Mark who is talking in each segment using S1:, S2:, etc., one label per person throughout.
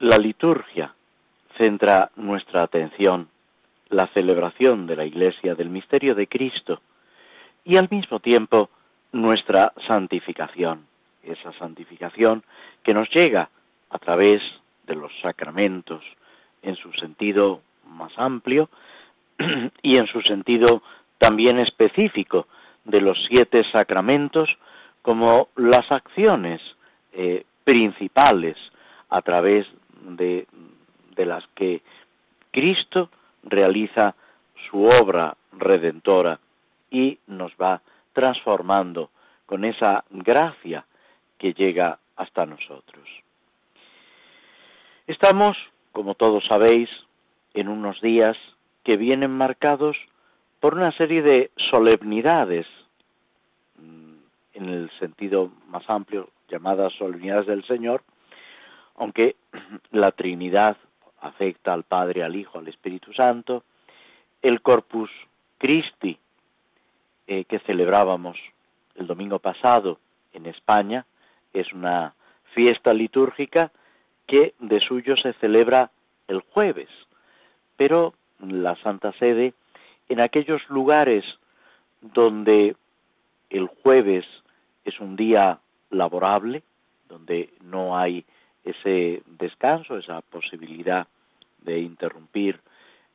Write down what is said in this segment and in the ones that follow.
S1: la liturgia centra nuestra atención, la celebración de la Iglesia del misterio de Cristo y al mismo tiempo nuestra santificación, esa santificación que nos llega a través de los sacramentos en su sentido más amplio y en su sentido también específico de los siete sacramentos como las acciones eh, principales a través de, las que Cristo realiza su obra redentora y nos va transformando con esa gracia que llega hasta nosotros. Estamos, como todos sabéis, en unos días que vienen marcados por una serie de solemnidades en el sentido más amplio, llamadas solemnidades del Señor, aunque la Trinidad afecta al Padre, al Hijo, al Espíritu Santo, el Corpus Christi eh, que celebrábamos el domingo pasado en España es una fiesta litúrgica que de suyo se celebra el jueves, pero la Santa Sede en aquellos lugares donde el jueves es un día laborable, donde no hay ese descanso, esa posibilidad de interrumpir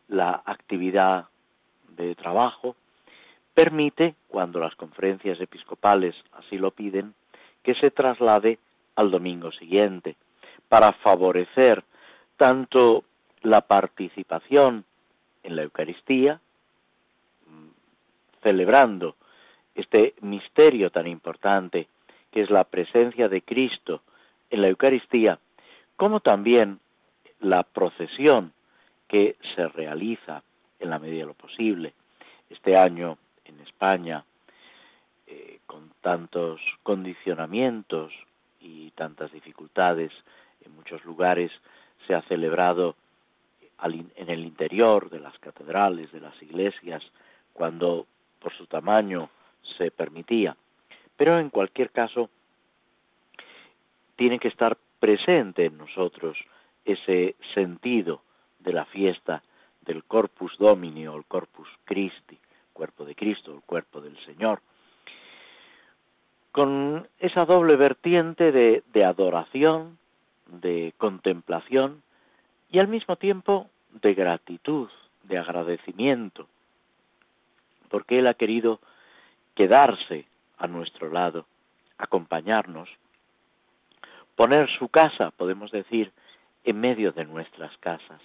S1: la actividad de trabajo, permite, cuando las conferencias episcopales así lo piden, que se traslade al domingo siguiente, para favorecer tanto la participación en la Eucaristía, mm, celebrando este misterio tan importante que es la presencia de Cristo en la Eucaristía, como también la procesión que se realiza en la medida de lo posible. Este año en España, eh, con tantos condicionamientos y tantas dificultades, en muchos lugares se ha celebrado en el interior de las catedrales, de las iglesias, cuando por su tamaño se permitía. Pero en cualquier caso, tiene que estar presente en nosotros ese sentido de la fiesta del Corpus Domini o el Corpus Christi, cuerpo de Cristo, el cuerpo del Señor, con esa doble vertiente de, de adoración, de contemplación y al mismo tiempo de gratitud, de agradecimiento, porque Él ha querido quedarse a nuestro lado, acompañarnos, poner su casa, podemos decir, en medio de nuestras casas.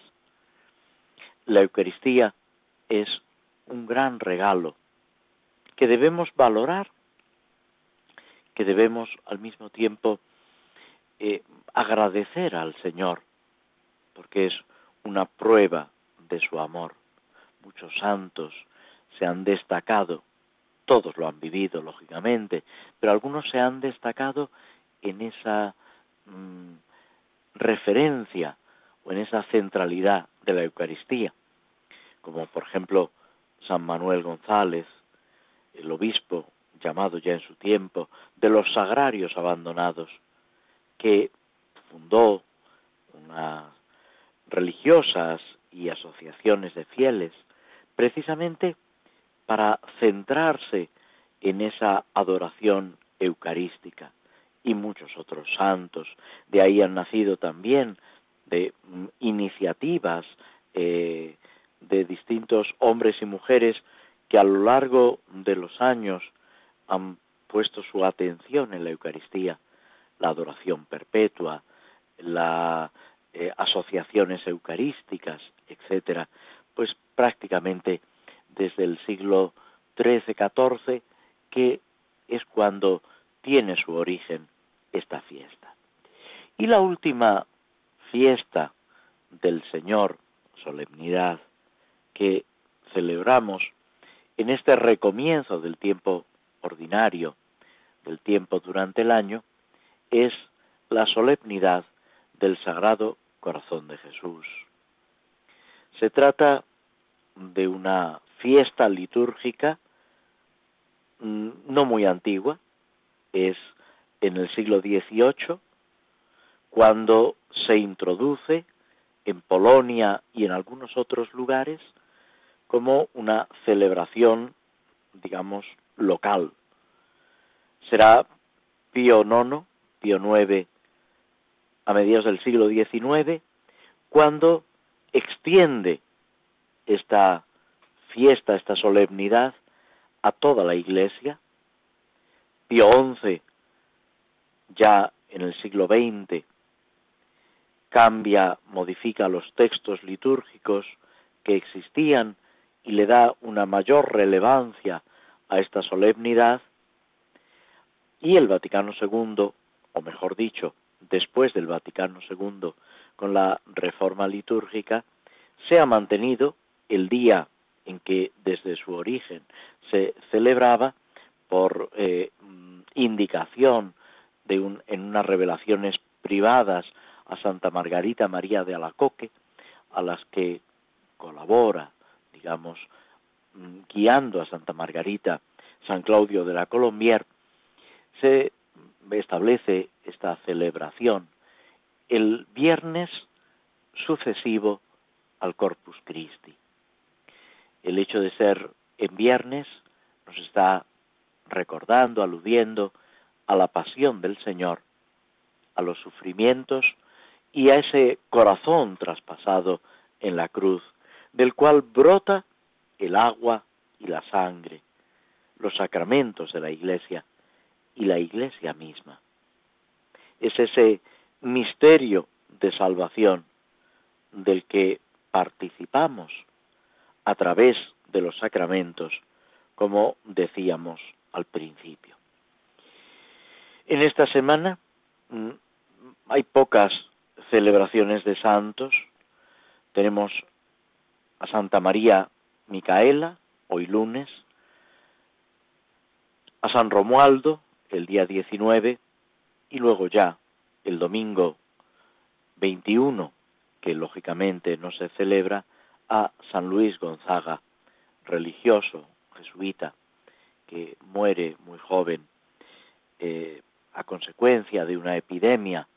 S1: La Eucaristía es un gran regalo que debemos valorar, que debemos al mismo tiempo eh, agradecer al Señor, porque es una prueba de su amor. Muchos santos se han destacado todos lo han vivido, lógicamente, pero algunos se han destacado en esa mm, referencia o en esa centralidad de la Eucaristía, como por ejemplo San Manuel González, el obispo llamado ya en su tiempo, de los sagrarios abandonados, que fundó unas religiosas y asociaciones de fieles, precisamente para centrarse en esa adoración eucarística y muchos otros santos. De ahí han nacido también de mm, iniciativas eh, de distintos hombres y mujeres que a lo largo de los años han puesto su atención en la Eucaristía, la adoración perpetua, las eh, asociaciones eucarísticas, etcétera, pues prácticamente desde el siglo XIII-XIV, que es cuando tiene su origen esta fiesta. Y la última fiesta del Señor, solemnidad, que celebramos en este recomienzo del tiempo ordinario, del tiempo durante el año, es la solemnidad del Sagrado Corazón de Jesús. Se trata de una fiesta litúrgica mm, no muy antigua, es en el siglo XVIII, cuando se introduce en Polonia y en algunos otros lugares como una celebración, digamos, local. Será Pío IX, Pío IX, a mediados del siglo XIX, cuando extiende esta fiesta, esta solemnidad a toda la Iglesia. Pío XI, ya en el siglo XX, cambia, modifica los textos litúrgicos que existían y le da una mayor relevancia a esta solemnidad. Y el Vaticano II, o mejor dicho, después del Vaticano II, con la reforma litúrgica, se ha mantenido el día en que desde su origen se celebraba por eh, indicación en unas revelaciones privadas a Santa Margarita María de Alacoque, a las que colabora, digamos, mm, guiando a Santa Margarita San Claudio de la Colombier, se establece esta celebración el viernes sucesivo al Corpus Christi. El hecho de ser en viernes nos está recordando, aludiendo a la pasión del Señor, a los sufrimientos y a ese corazón traspasado en la cruz, del cual brota el agua y la sangre, los sacramentos de la Iglesia y la Iglesia misma. Es ese misterio de salvación del que participamos a través de los sacramentos, como decíamos al principio. En esta semana mm, hay pocas celebraciones de santos. Tenemos a Santa María Micaela, hoy lunes, a San Romualdo, el día 19, y luego ya el domingo 21, que lógicamente no se celebra, a San Luis Gonzaga, religioso jesuita, que muere muy joven eh, a consecuencia de una epidemia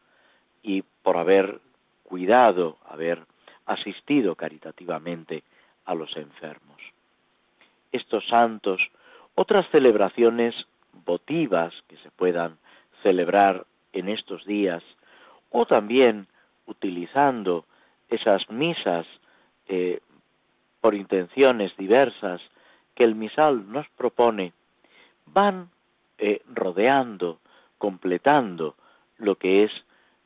S1: y por haber cuidado, haber asistido caritativamente a los enfermos. Estos santos, otras celebraciones votivas que se puedan celebrar en estos días, o también utilizando esas misas eh, por intenciones diversas que el misal nos propone, van eh, rodeando, completando lo que es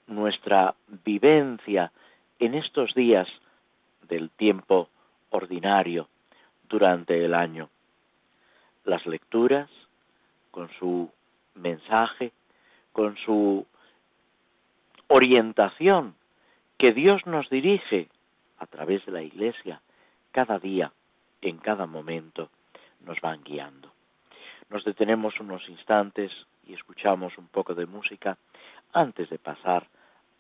S1: nuestra vivencia en estos días del tiempo ordinario durante el año. Las lecturas, con su mensaje, con su orientación que Dios nos dirige a través de la Iglesia cada día, en cada momento, nos van guiando. Nos detenemos unos instantes y escuchamos un poco de música antes de pasar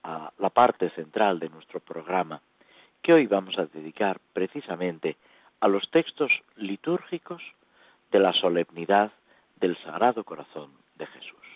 S1: a la parte central de nuestro programa, que hoy vamos a dedicar precisamente a los textos litúrgicos de la solemnidad del Sagrado Corazón de Jesús.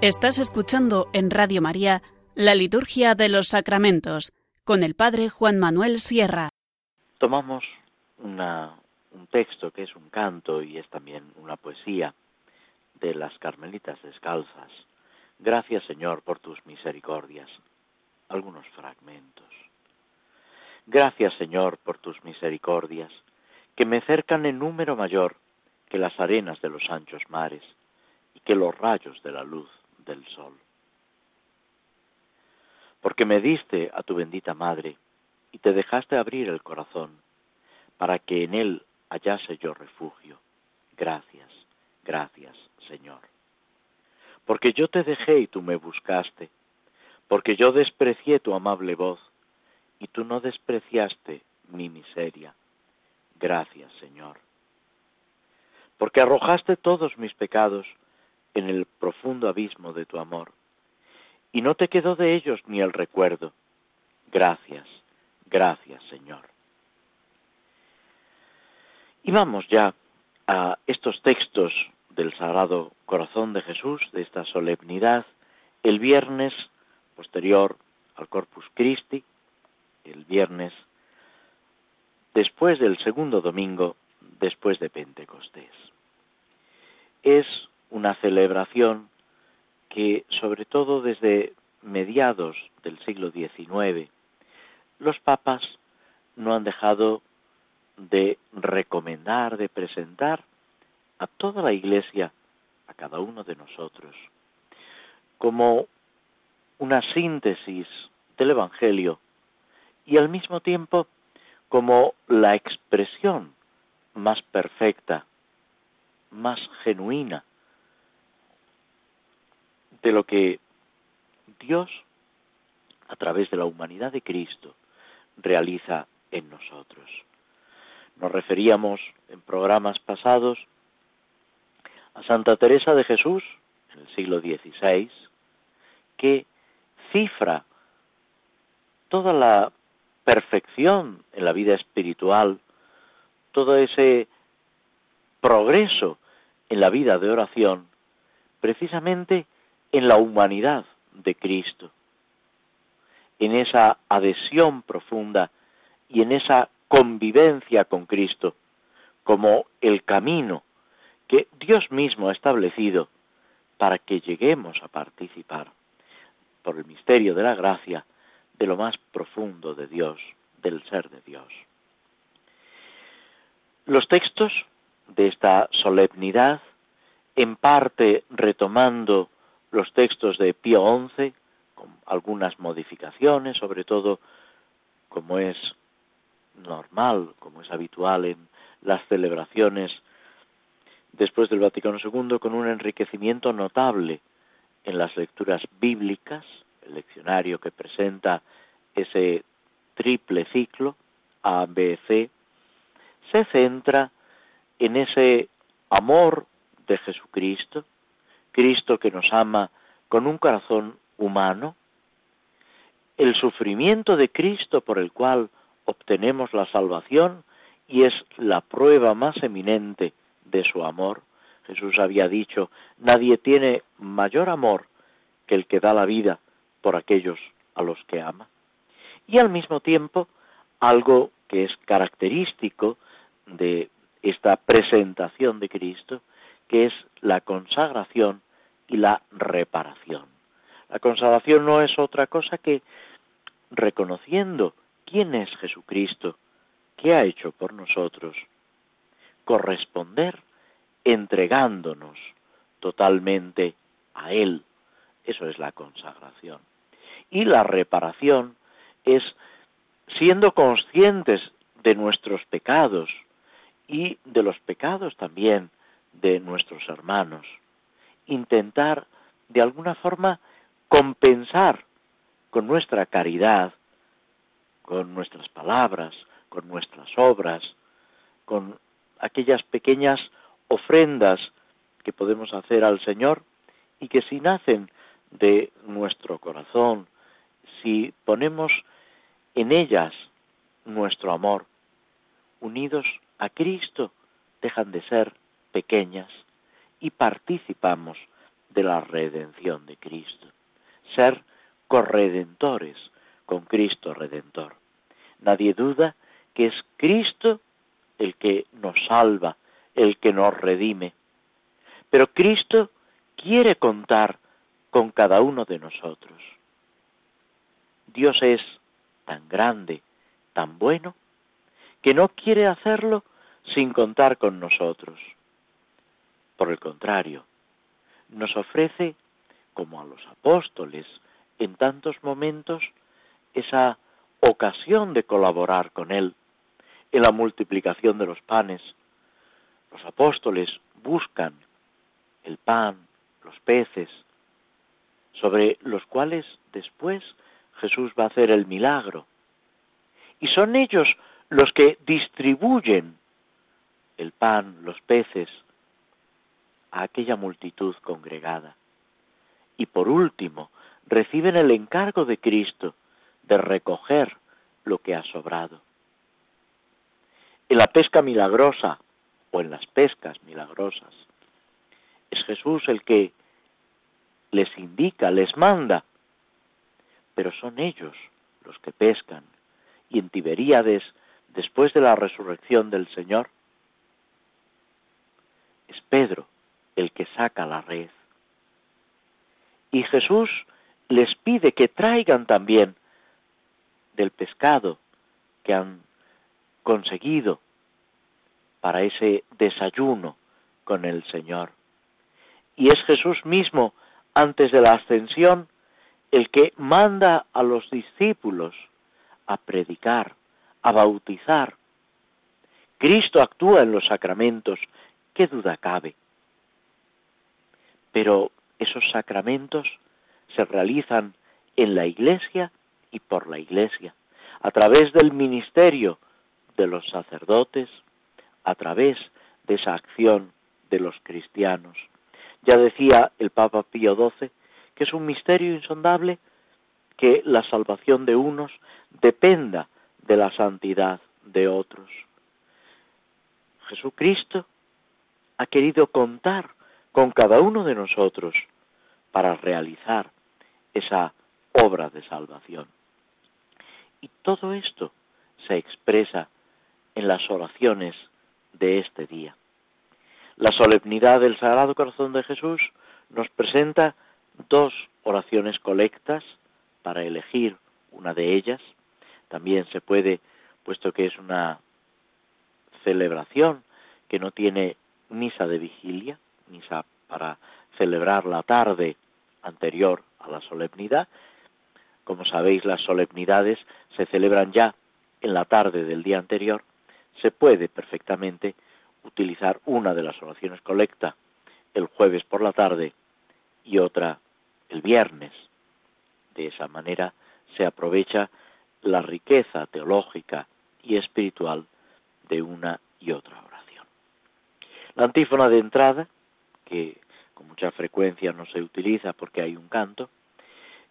S2: Estás escuchando en Radio María la Liturgia de los Sacramentos con el Padre Juan Manuel Sierra.
S1: Tomamos un texto que es un canto y es también una poesía de las Carmelitas Descalzas. Gracias Señor por tus misericordias. Algunos fragmentos. Gracias Señor por tus misericordias, que me cercan en número mayor que las arenas de los anchos mares y que los rayos de la luz del sol. Porque me diste a tu bendita madre y te dejaste abrir el corazón para que en él hallase yo refugio. Gracias, gracias, Señor. Porque yo te dejé y tú me buscaste, porque yo desprecié tu amable voz y tú no despreciaste mi miseria. Gracias, Señor. Porque arrojaste todos mis pecados en el profundo abismo de tu amor, y no te quedó de ellos ni el recuerdo. Gracias, gracias Señor. Y vamos ya a estos textos del Sagrado Corazón de Jesús, de esta solemnidad, el viernes posterior al Corpus Christi, el viernes después del segundo domingo después de Pentecostés. Es una celebración que, sobre todo desde mediados del siglo XIX, los papas no han dejado de recomendar, de presentar a toda la Iglesia, a cada uno de nosotros, como una síntesis del Evangelio y al mismo tiempo como la expresión más perfecta, más genuina de lo que Dios, a través de la humanidad de Cristo, realiza en nosotros. Nos referíamos en programas pasados a Santa Teresa de Jesús, en el siglo XVI, que cifra toda la perfección en la vida espiritual, todo ese progreso en la vida de oración, precisamente en la humanidad de Cristo, en esa adhesión profunda y en esa convivencia con Cristo como el camino que Dios mismo ha establecido para que lleguemos a participar por el misterio de la gracia de lo más profundo de Dios, del ser de Dios. Los textos de esta solemnidad, en parte retomando los textos de Pío XI, con algunas modificaciones, sobre todo como es normal, como es habitual en las celebraciones después del Vaticano II, con un enriquecimiento notable en las lecturas bíblicas, el leccionario que presenta ese triple ciclo, A, B, C, se centra en ese amor de Jesucristo, Cristo que nos ama con un corazón humano, el sufrimiento de Cristo por el cual obtenemos la salvación y es la prueba más eminente de su amor. Jesús había dicho, nadie tiene mayor amor que el que da la vida por aquellos a los que ama. Y al mismo tiempo, algo que es característico de esta presentación de Cristo, que es la consagración y la reparación. La consagración no es otra cosa que reconociendo quién es Jesucristo, qué ha hecho por nosotros, corresponder entregándonos totalmente a Él. Eso es la consagración. Y la reparación es siendo conscientes de nuestros pecados y de los pecados también de nuestros hermanos intentar de alguna forma compensar con nuestra caridad, con nuestras palabras, con nuestras obras, con aquellas pequeñas ofrendas que podemos hacer al Señor y que si nacen de nuestro corazón, si ponemos en ellas nuestro amor, unidos a Cristo, dejan de ser pequeñas y participamos de la redención de Cristo. Ser corredentores con Cristo Redentor. Nadie duda que es Cristo el que nos salva, el que nos redime. Pero Cristo quiere contar con cada uno de nosotros. Dios es tan grande, tan bueno, que no quiere hacerlo sin contar con nosotros. Por el contrario, nos ofrece, como a los apóstoles, en tantos momentos, esa ocasión de colaborar con Él en la multiplicación de los panes. Los apóstoles buscan el pan, los peces, sobre los cuales después Jesús va a hacer el milagro. Y son ellos los que distribuyen el pan, los peces, a aquella multitud congregada. Y por último, reciben el encargo de Cristo de recoger lo que ha sobrado. En la pesca milagrosa o en las pescas milagrosas, es Jesús el que les indica, les manda, pero son ellos los que pescan. Y en Tiberíades, después de la resurrección del Señor, es Pedro saca la red. Y Jesús les pide que traigan también del pescado que han conseguido para ese desayuno con el Señor. Y es Jesús mismo, antes de la ascensión, el que manda a los discípulos a predicar, a bautizar. Cristo actúa en los sacramentos, qué duda cabe. Pero esos sacramentos se realizan en la iglesia y por la iglesia, a través del ministerio de los sacerdotes, a través de esa acción de los cristianos. Ya decía el Papa Pío XII que es un misterio insondable que la salvación de unos dependa de la santidad de otros. Jesucristo ha querido contar con cada uno de nosotros para realizar esa obra de salvación. Y todo esto se expresa en las oraciones de este día. La solemnidad del Sagrado Corazón de Jesús nos presenta dos oraciones colectas para elegir una de ellas. También se puede, puesto que es una celebración que no tiene misa de vigilia, para celebrar la tarde anterior a la solemnidad. Como sabéis, las solemnidades se celebran ya en la tarde del día anterior. Se puede perfectamente utilizar una de las oraciones colecta el jueves por la tarde y otra el viernes. De esa manera se aprovecha la riqueza teológica y espiritual de una y otra oración. La antífona de entrada, que con mucha frecuencia no se utiliza porque hay un canto,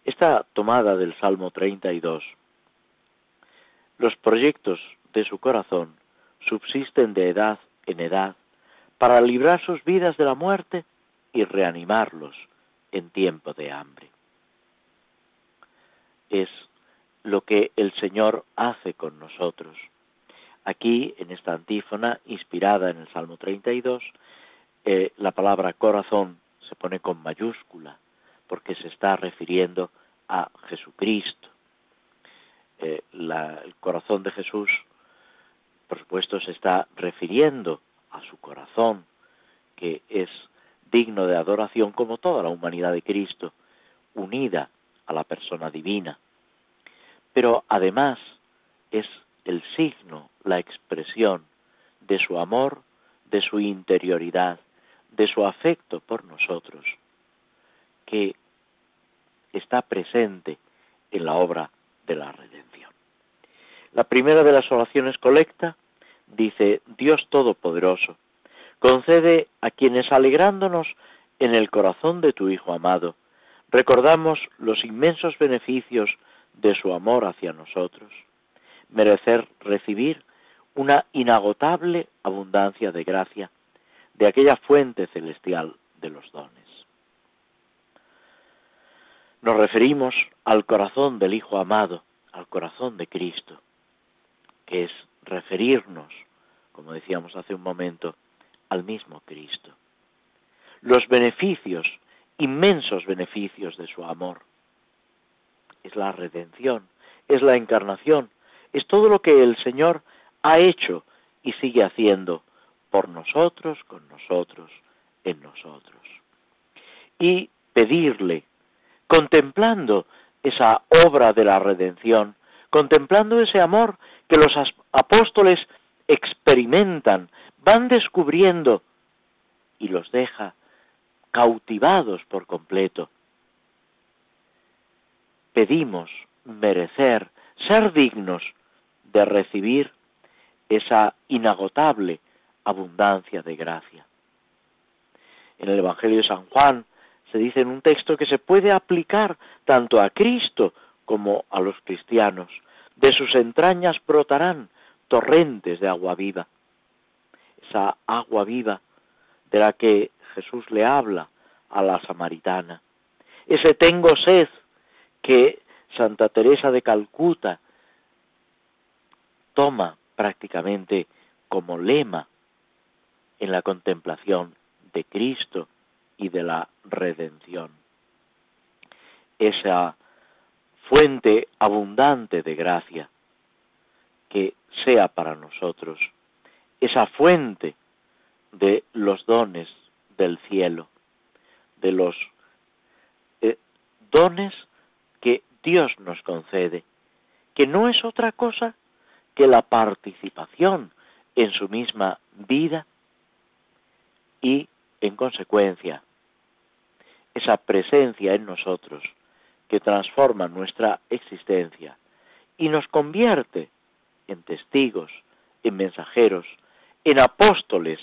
S1: está tomada del Salmo 32. Los proyectos de su corazón subsisten de edad en edad para librar sus vidas de la muerte y reanimarlos en tiempo de hambre. Es lo que el Señor hace con nosotros. Aquí, en esta antífona, inspirada en el Salmo 32, la palabra corazón se pone con mayúscula, porque se está refiriendo a Jesucristo. Eh, el corazón de Jesús, por supuesto, se está refiriendo a su corazón, que es digno de adoración como toda la humanidad de Cristo, unida a la persona divina. Pero además es el signo, la expresión de su amor, de su interioridad, de su afecto por nosotros, que está presente en la obra de la redención. La primera de las oraciones colecta dice, Dios Todopoderoso, concede a quienes alegrándonos en el corazón de tu Hijo amado, recordamos los inmensos beneficios de su amor hacia nosotros, merecer recibir una inagotable abundancia de gracia de aquella fuente celestial de los dones. Nos referimos al corazón del Hijo amado, al corazón de Cristo, que es referirnos, como decíamos hace un momento, al mismo Cristo. Los beneficios, inmensos beneficios de su amor. Es la redención, es la encarnación, es todo lo que el Señor ha hecho y sigue haciendo por nosotros, con nosotros, en nosotros. Y pedirle, contemplando esa obra de la redención, contemplando ese amor que los apóstoles experimentan, van descubriendo y los deja cautivados por completo. Pedimos merecer, ser dignos de recibir esa inagotable abundancia de gracia. En el Evangelio de San Juan se dice en un texto que se puede aplicar tanto a Cristo como a los cristianos. De sus entrañas brotarán torrentes de agua viva. Esa agua viva de la que Jesús le habla a la samaritana. Ese tengo sed que Santa Teresa de Calcuta toma prácticamente como lema en la contemplación de Cristo y de la redención. Esa fuente abundante de gracia que sea para nosotros, esa fuente de los dones del cielo, de los eh, dones que Dios nos concede, que no es otra cosa que la participación en su misma vida y, en consecuencia, esa presencia en nosotros que transforma nuestra existencia y nos convierte en testigos, en mensajeros, en apóstoles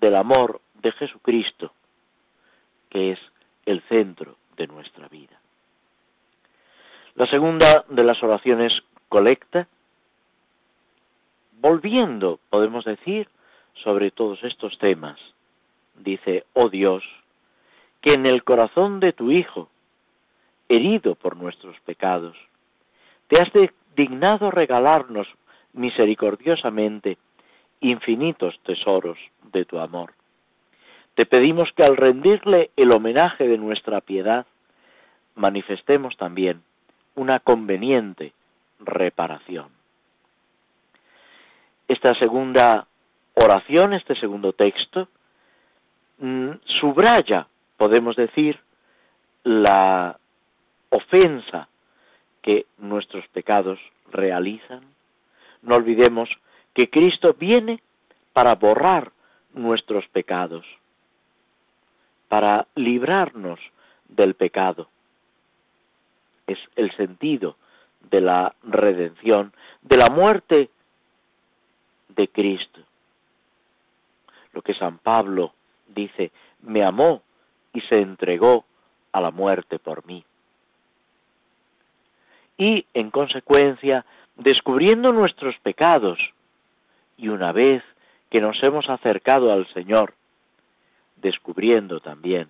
S1: del amor de Jesucristo, que es el centro de nuestra vida. La segunda de las oraciones colecta, volviendo, podemos decir, sobre todos estos temas, dice, oh Dios, que en el corazón de tu Hijo, herido por nuestros pecados, te has dignado regalarnos misericordiosamente infinitos tesoros de tu amor. Te pedimos que al rendirle el homenaje de nuestra piedad, manifestemos también una conveniente reparación. Esta segunda oración, este segundo texto, mm, subraya, podemos decir, la ofensa que nuestros pecados realizan. No olvidemos que Cristo viene para borrar nuestros pecados, para librarnos del pecado. Es el sentido de la redención, de la muerte de Cristo. Lo que San Pablo dice, me amó y se entregó a la muerte por mí. Y, en consecuencia, descubriendo nuestros pecados, y una vez que nos hemos acercado al Señor, descubriendo también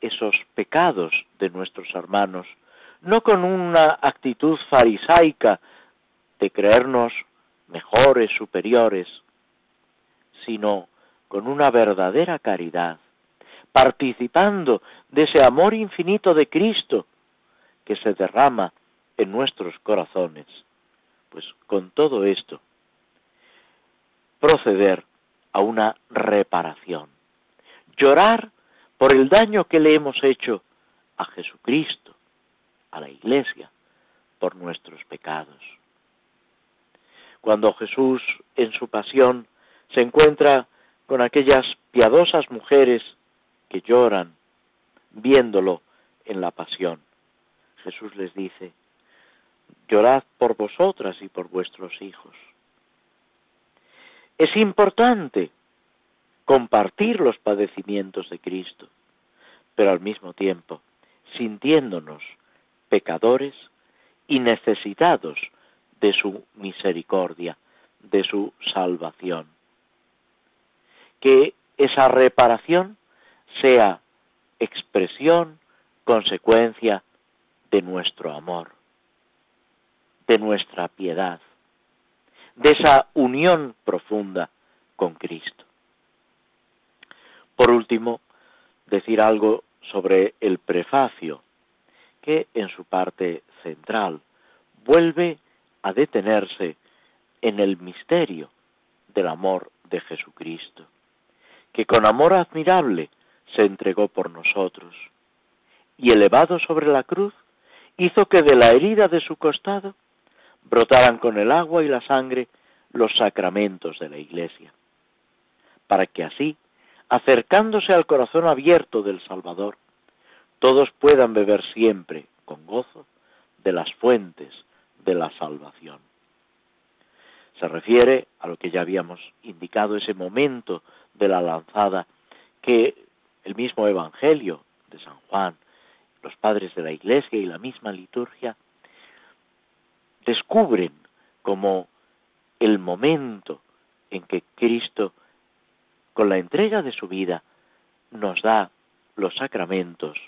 S1: esos pecados de nuestros hermanos, no con una actitud farisaica de creernos mejores, superiores, sino con una verdadera caridad, participando de ese amor infinito de Cristo que se derrama en nuestros corazones. Pues con todo esto, proceder a una reparación, llorar por el daño que le hemos hecho a Jesucristo, a la Iglesia, por nuestros pecados. Cuando Jesús en su pasión se encuentra con aquellas piadosas mujeres que lloran viéndolo en la pasión, Jesús les dice, llorad por vosotras y por vuestros hijos. Es importante compartir los padecimientos de Cristo, pero al mismo tiempo sintiéndonos pecadores y necesitados de su misericordia, de su salvación. Que esa reparación sea expresión, consecuencia de nuestro amor, de nuestra piedad, de esa unión profunda con Cristo. Por último, decir algo sobre el prefacio, que en su parte central vuelve a detenerse en el misterio del amor de Jesucristo, que con amor admirable se entregó por nosotros, y elevado sobre la cruz, hizo que de la herida de su costado brotaran con el agua y la sangre los sacramentos de la Iglesia, para que así, acercándose al corazón abierto del Salvador, todos puedan beber siempre, con gozo, de las fuentes de la salvación. Se refiere a lo que ya habíamos indicado, ese momento de la lanzada que el mismo Evangelio de San Juan, los padres de la Iglesia y la misma liturgia descubren como el momento en que Cristo, con la entrega de su vida, nos da los sacramentos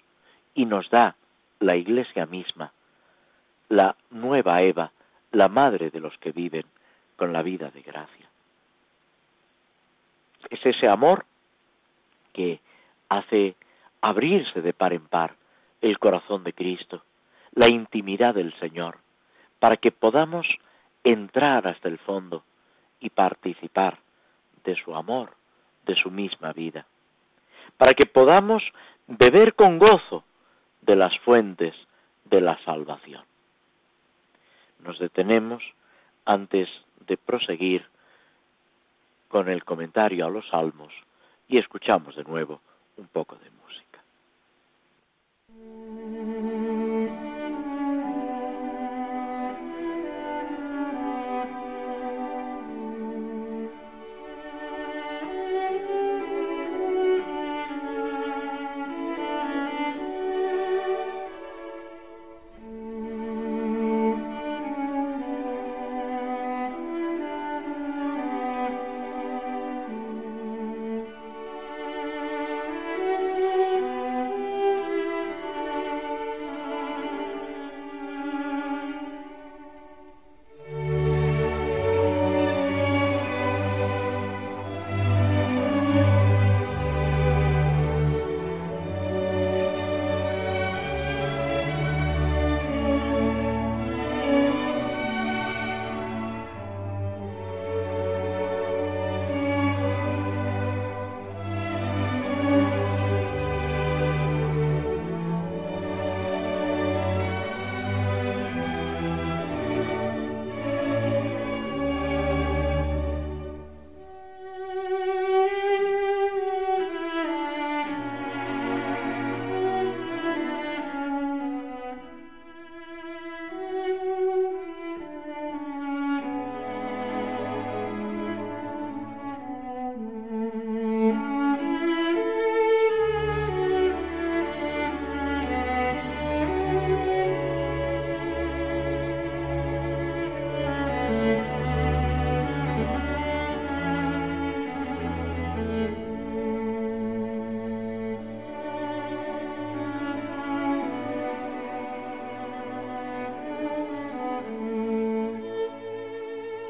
S1: y nos da la Iglesia misma, la nueva Eva, la madre de los que viven con la vida de gracia. Es ese amor que hace abrirse de par en par el corazón de Cristo, la intimidad del Señor, para que podamos entrar hasta el fondo y participar de su amor, de su misma vida, para que podamos beber con gozo de las fuentes de la salvación. Nos detenemos antes de proseguir con el comentario a los salmos y escuchamos de nuevo un poco de música.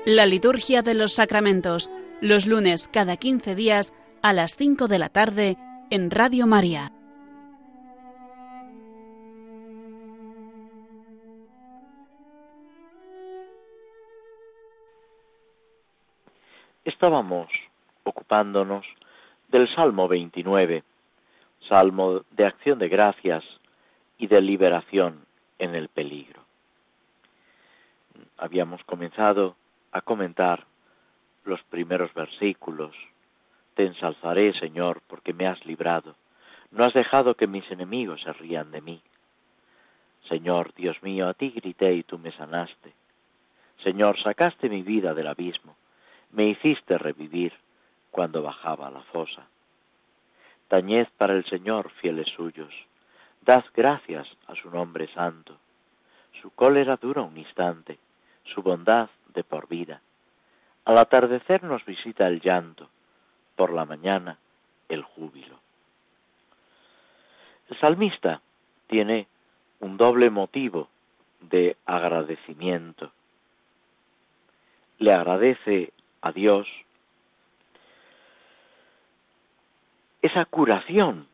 S2: La liturgia de los sacramentos, los lunes cada 15 días a las 5 de la tarde en Radio María.
S1: Estábamos ocupándonos del Salmo 29, Salmo de acción de gracias y de liberación en el peligro. Habíamos comenzado a comentar los primeros versículos. Te ensalzaré, Señor, porque me has librado. No has dejado que mis enemigos se rían de mí. Señor, Dios mío, a ti grité y tú me sanaste. Señor, sacaste mi vida del abismo, me hiciste revivir cuando bajaba la fosa. Tañed para el Señor, fieles suyos, dad gracias a su nombre santo. Su cólera dura un instante, su bondad de por vida. Al atardecer nos visita el llanto, por la mañana el júbilo. El salmista tiene un doble motivo de agradecimiento. Le agradece a Dios esa curación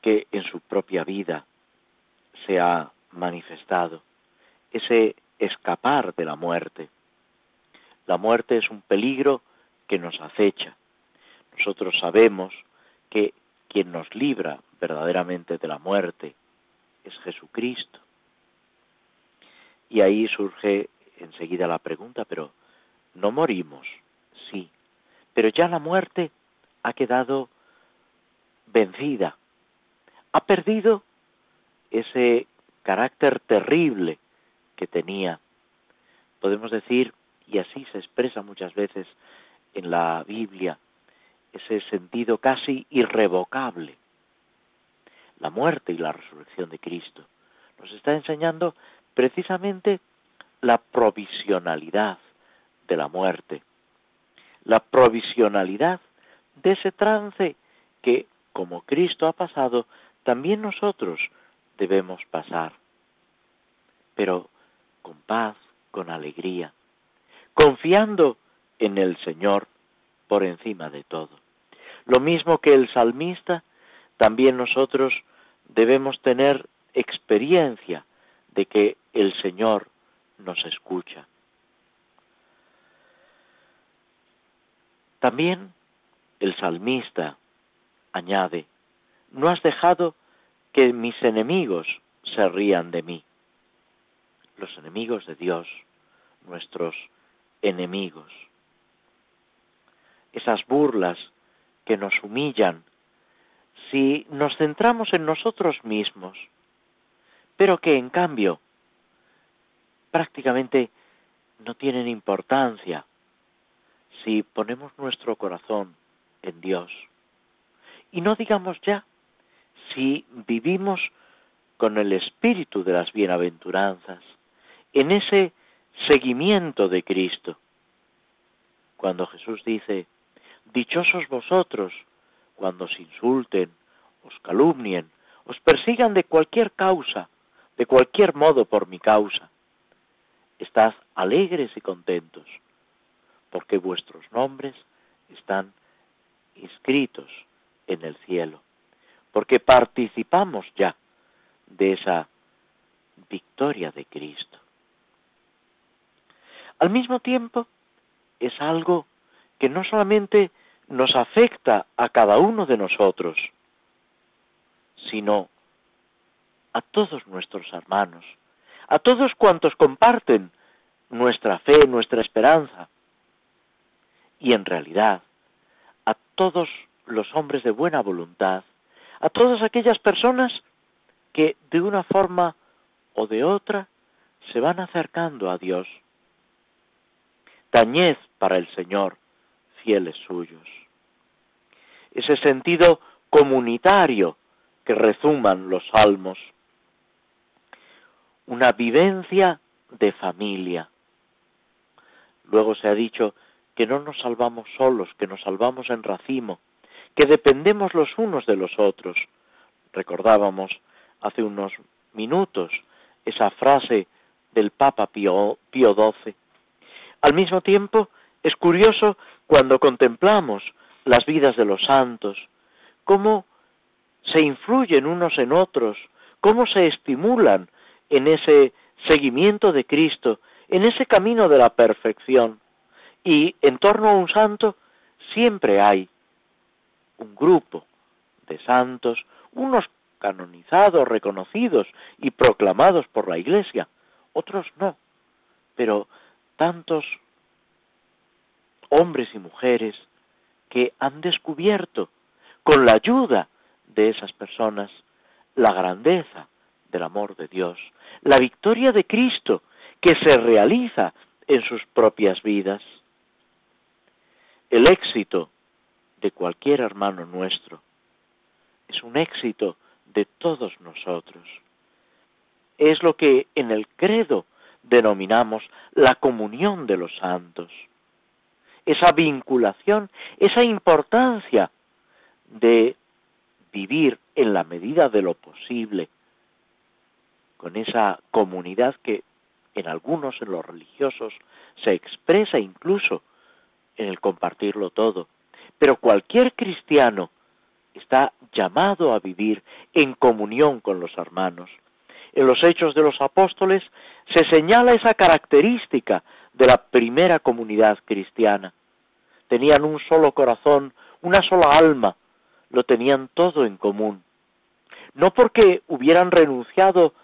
S1: que en su propia vida se ha manifestado, ese escapar de la muerte. La muerte es un peligro que nos acecha. Nosotros sabemos que quien nos libra verdaderamente de la muerte es Jesucristo. Y ahí surge enseguida la pregunta, pero no morimos, sí, pero ya la muerte ha quedado vencida, ha perdido ese carácter terrible que tenía. Podemos decir, y así se expresa muchas veces en la Biblia, ese sentido casi irrevocable. La muerte y la resurrección de Cristo nos está enseñando precisamente la provisionalidad de la muerte, la provisionalidad de ese trance que, como Cristo ha pasado, también nosotros debemos pasar, pero con paz, con alegría, confiando en el Señor por encima de todo. Lo mismo que el salmista, también nosotros debemos tener experiencia de que el Señor nos escucha. También el salmista añade, no has dejado que mis enemigos se rían de mí. Los enemigos de Dios, nuestros enemigos. Esas burlas que nos humillan, si nos centramos en nosotros mismos, pero que en cambio prácticamente no tienen importancia si ponemos nuestro corazón en Dios. Y no digamos ya si vivimos con el espíritu de las bienaventuranzas, en ese seguimiento de Cristo. Cuando Jesús dice, Dichosos vosotros cuando os insulten, os calumnien, os persigan de cualquier causa, de cualquier modo por mi causa. Estad alegres y contentos, porque vuestros nombres están inscritos en el cielo, porque participamos ya de esa victoria de Cristo. Al mismo tiempo, es algo que no solamente nos afecta a cada uno de nosotros, sino a todos nuestros hermanos, a todos cuantos comparten nuestra fe, nuestra esperanza, y en realidad a todos los hombres de buena voluntad, a todas aquellas personas que de una forma o de otra se van acercando a Dios. Tañez para el Señor, fieles suyos. Ese sentido comunitario que rezuman los salmos. Una vivencia de familia. Luego se ha dicho que no nos salvamos solos, que nos salvamos en racimo, que dependemos los unos de los otros. Recordábamos hace unos minutos esa frase del Papa Pío, Pío XII. Al mismo tiempo, es curioso cuando contemplamos las vidas de los santos, cómo se influyen unos en otros, cómo se estimulan en ese seguimiento de Cristo, en ese camino de la perfección. Y en torno a un santo siempre hay un grupo de santos, unos canonizados, reconocidos y proclamados por la Iglesia, otros no, pero tantos hombres y mujeres que han descubierto con la ayuda de esas personas la grandeza del amor de Dios, la victoria de Cristo que se realiza en sus propias vidas. El éxito de cualquier hermano nuestro es un éxito de todos nosotros. Es lo que en el credo denominamos la comunión de los santos. Esa vinculación, esa importancia de vivir en la medida de lo posible con esa comunidad que en algunos, en los religiosos, se expresa incluso en el compartirlo todo. Pero cualquier cristiano está llamado a vivir en comunión con los hermanos. En los hechos de los apóstoles se señala esa característica de la primera comunidad cristiana. Tenían un solo corazón, una sola alma, lo tenían todo en común. No porque hubieran renunciado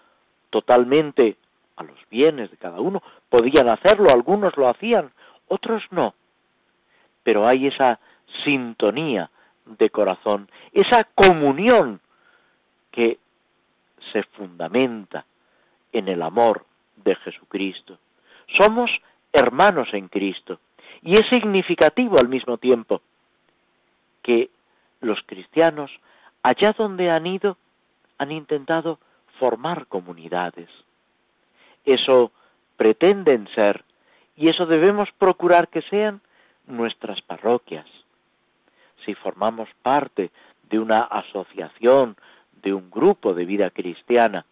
S1: totalmente a los bienes de cada uno, podían hacerlo, algunos lo hacían, otros no. Pero hay esa sintonía de corazón, esa comunión que se fundamenta en el amor de Jesucristo. Somos hermanos en Cristo y es significativo al mismo tiempo que los cristianos, allá donde han ido, han intentado formar comunidades. Eso pretenden ser y eso debemos procurar que sean nuestras parroquias. Si formamos parte de una asociación, de un grupo de vida cristiana,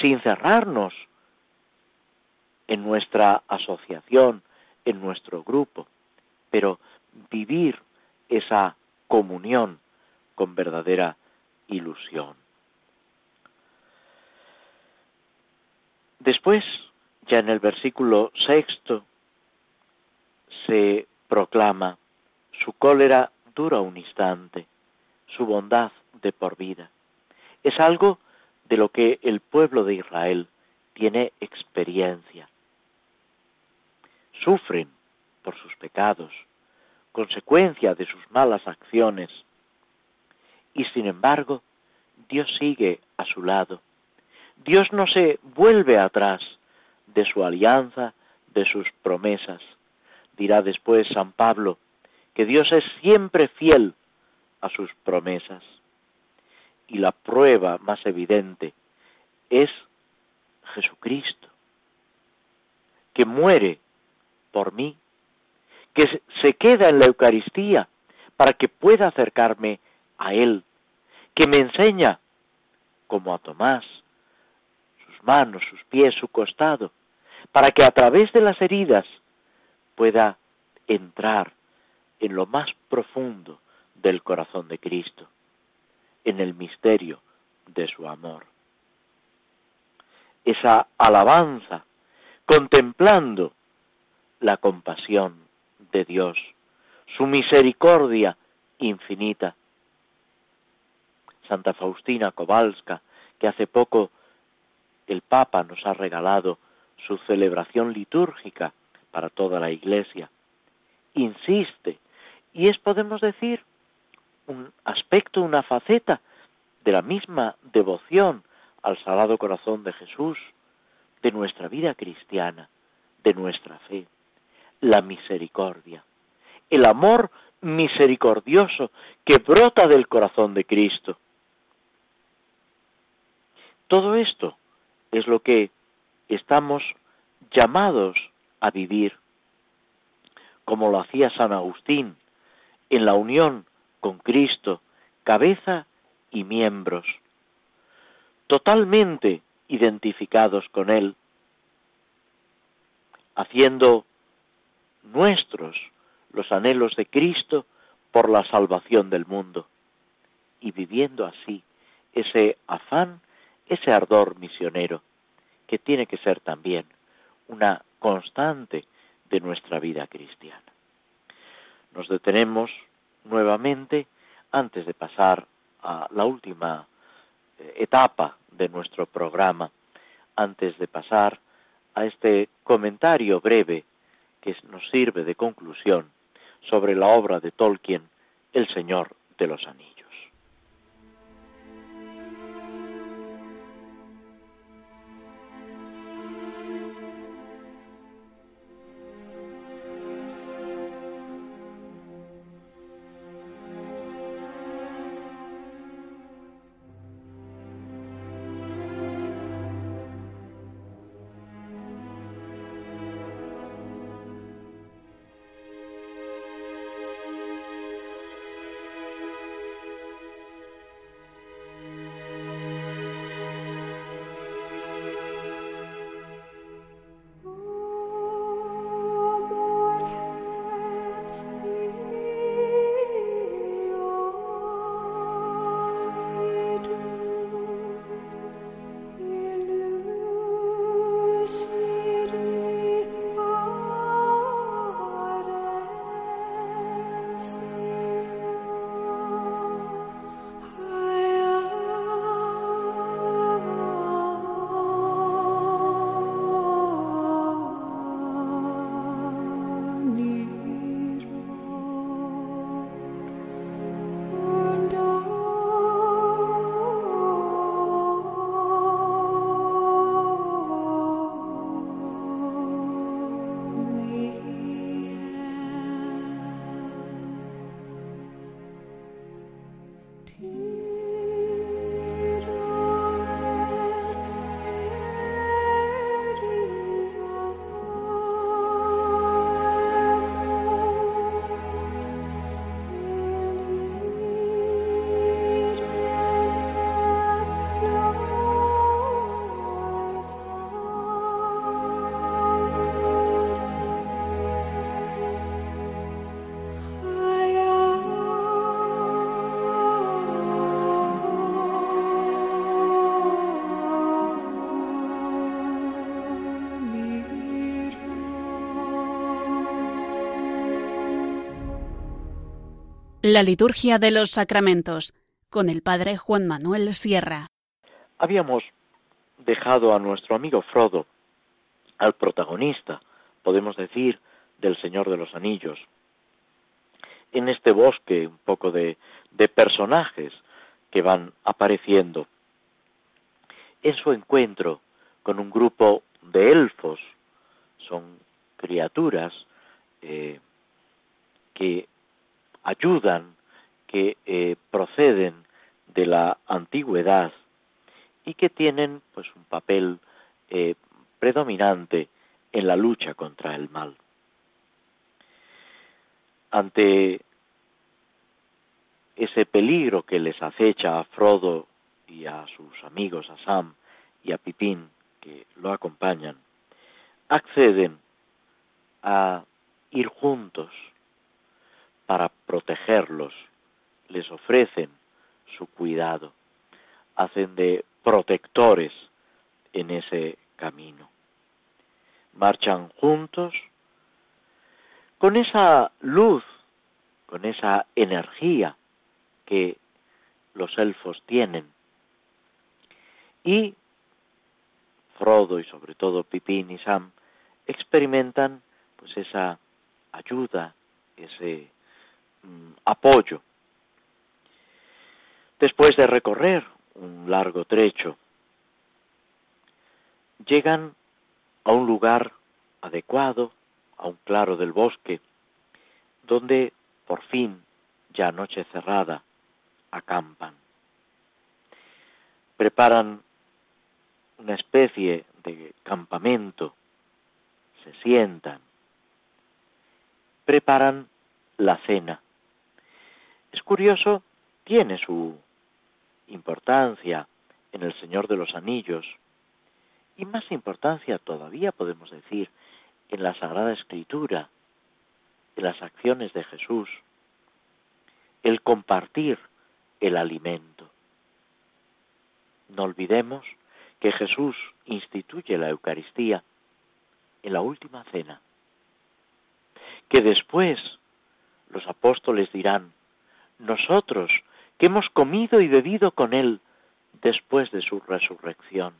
S1: sin cerrarnos en nuestra asociación, en nuestro grupo, pero vivir esa comunión con verdadera ilusión. Después, ya en el versículo sexto, se proclama, su cólera dura un instante, su bondad de por vida. Es algo de lo que el pueblo de Israel tiene experiencia. Sufren por sus pecados, consecuencia de sus malas acciones, y sin embargo, Dios sigue a su lado. Dios no se vuelve atrás de su alianza, de sus promesas. Dirá después San Pablo que Dios es siempre fiel a sus promesas. Y la prueba más evidente es Jesucristo, que muere por mí, que se queda en la Eucaristía para que pueda acercarme a Él, que me enseña, como a Tomás, sus manos, sus pies, su costado, para que a través de las heridas pueda entrar en lo más profundo del corazón de Cristo, en el misterio de su amor. Esa alabanza, contemplando la compasión de Dios, su misericordia infinita. Santa Faustina Kowalska, que hace poco el Papa nos ha regalado su celebración litúrgica para toda la Iglesia, insiste y es, podemos decir, un aspecto, una faceta de la misma devoción al Sagrado Corazón de Jesús, de nuestra vida cristiana, de nuestra fe, la misericordia, el amor misericordioso que brota del corazón de Cristo. Todo esto es lo que estamos llamados a vivir, como lo hacía San Agustín, en la unión con Cristo, cabeza y miembros, totalmente identificados con Él, haciendo nuestros los anhelos de Cristo por la salvación del mundo y viviendo así ese afán, ese ardor misionero, que tiene que ser también una constante de nuestra vida cristiana. Nos detenemos nuevamente antes de pasar a la última eh, etapa de nuestro programa, antes de pasar a este comentario breve que nos sirve de conclusión sobre la obra de Tolkien, El Señor de los Anillos.
S2: La liturgia de los sacramentos con el padre Juan Manuel Sierra.
S1: Habíamos dejado a nuestro amigo Frodo, al protagonista, podemos decir, del Señor de los Anillos, en este bosque un poco de, personajes que van apareciendo, en su encuentro con un grupo de elfos, son criaturas eh, que ayudan, que eh, proceden de la antigüedad y que tienen pues un papel eh, predominante en la lucha contra el mal. Ante ese peligro que les acecha a Frodo y a sus amigos, a Sam y a Pipín, que lo acompañan, acceden a ir juntos para protegerlos, les ofrecen su cuidado, hacen de protectores en ese camino. Marchan juntos con esa luz, con esa energía que los elfos tienen. Y Frodo y sobre todo Pipín y Sam experimentan pues esa ayuda, ese Mm, apoyo. Después de recorrer un largo trecho, llegan a un lugar adecuado, a un claro del bosque, donde por fin, ya noche cerrada, acampan. Preparan una especie de campamento, se sientan, preparan la cena. Es curioso, tiene su importancia en el Señor de los Anillos y más importancia todavía podemos decir en la Sagrada Escritura, en las acciones de Jesús, el compartir el alimento. No olvidemos que Jesús instituye la Eucaristía en la última cena, que después los apóstoles dirán, nosotros que hemos comido y bebido con Él después de su resurrección.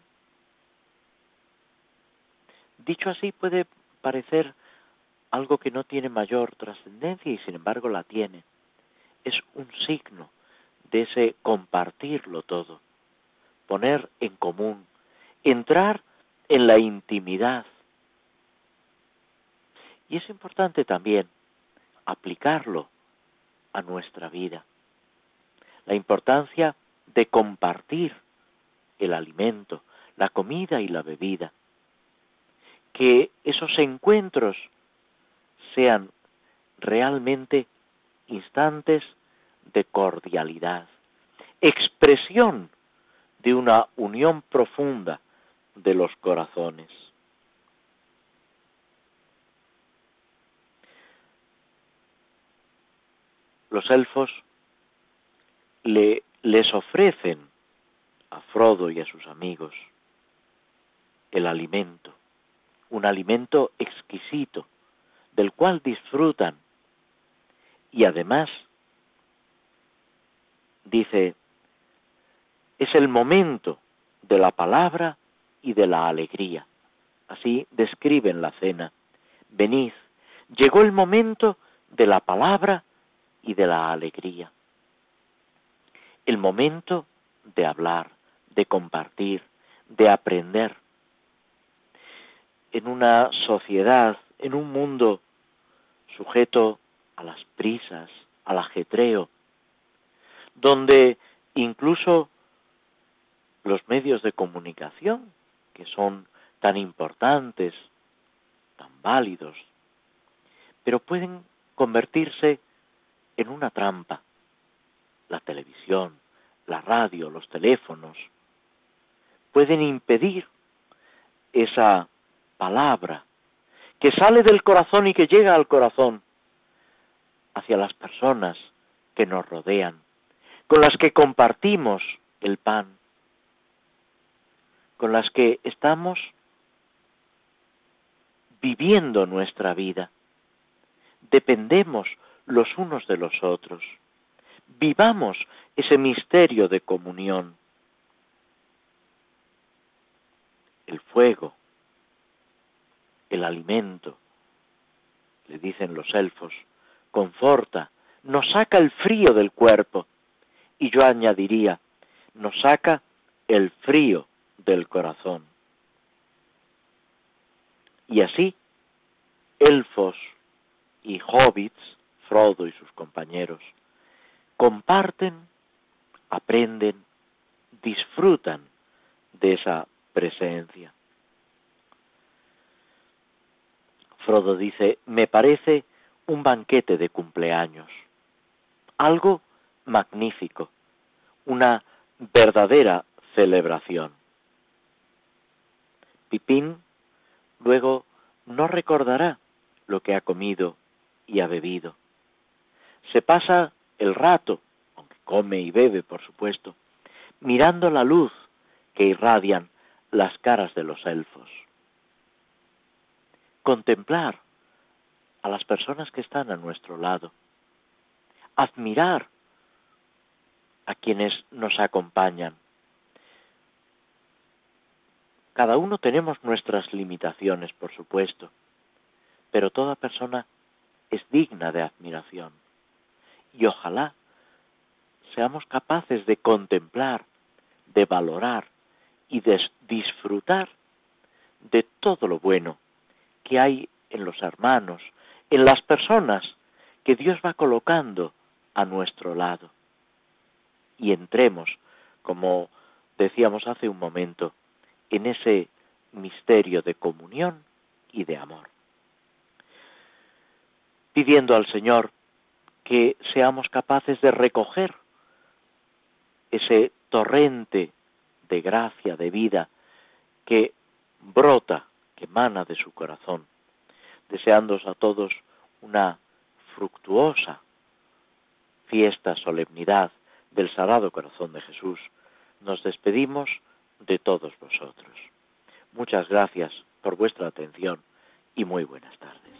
S1: Dicho así puede parecer algo que no tiene mayor trascendencia y sin embargo la tiene. Es un signo de ese compartirlo todo, poner en común, entrar en la intimidad. Y es importante también aplicarlo a nuestra vida. La importancia de compartir el alimento, la comida y la bebida. Que esos encuentros sean realmente instantes de cordialidad, expresión de una unión profunda de los corazones. Los elfos le, les ofrecen a Frodo y a sus amigos el alimento, un alimento exquisito, del cual disfrutan. Y además, dice, es el momento de la palabra y de la alegría. Así describen la cena. Venid, llegó el momento de la palabra y de la alegría. El momento de hablar, de compartir, de aprender. En una sociedad, en un mundo sujeto a las prisas, al ajetreo, donde incluso los medios de comunicación, que son tan importantes, tan válidos, pero pueden convertirse en una trampa. La televisión, la radio, los teléfonos, pueden impedir esa palabra que sale del corazón y que llega al corazón hacia las personas que nos rodean, con las que compartimos el pan, con las que estamos viviendo nuestra vida. Dependemos los unos de los otros. Vivamos ese misterio de comunión. El fuego, el alimento, le dicen los elfos, conforta, nos saca el frío del cuerpo. Y yo añadiría, nos saca el frío del corazón. Y así, elfos y hobbits, Frodo y sus compañeros, comparten, aprenden, disfrutan de esa presencia. Frodo dice, me parece un banquete de cumpleaños, algo magnífico, una verdadera celebración. Pipín luego no recordará lo que ha comido y ha bebido. Se pasa el rato, aunque come y bebe, por supuesto, mirando la luz que irradian las caras de los elfos. Contemplar a las personas que están a nuestro lado. Admirar a quienes nos acompañan. Cada uno tenemos nuestras limitaciones, por supuesto, pero toda persona es digna de admiración. Y ojalá seamos capaces de contemplar, de valorar y de disfrutar de todo lo bueno que hay en los hermanos, en las personas que Dios va colocando a nuestro lado. Y entremos, como decíamos hace un momento, en ese misterio de comunión y de amor. Pidiendo al Señor que seamos capaces de recoger ese torrente de gracia, de vida, que brota, que emana de su corazón, deseándos a todos una fructuosa fiesta, solemnidad del Sagrado Corazón de Jesús. Nos despedimos de todos vosotros. Muchas gracias por vuestra atención y muy buenas tardes.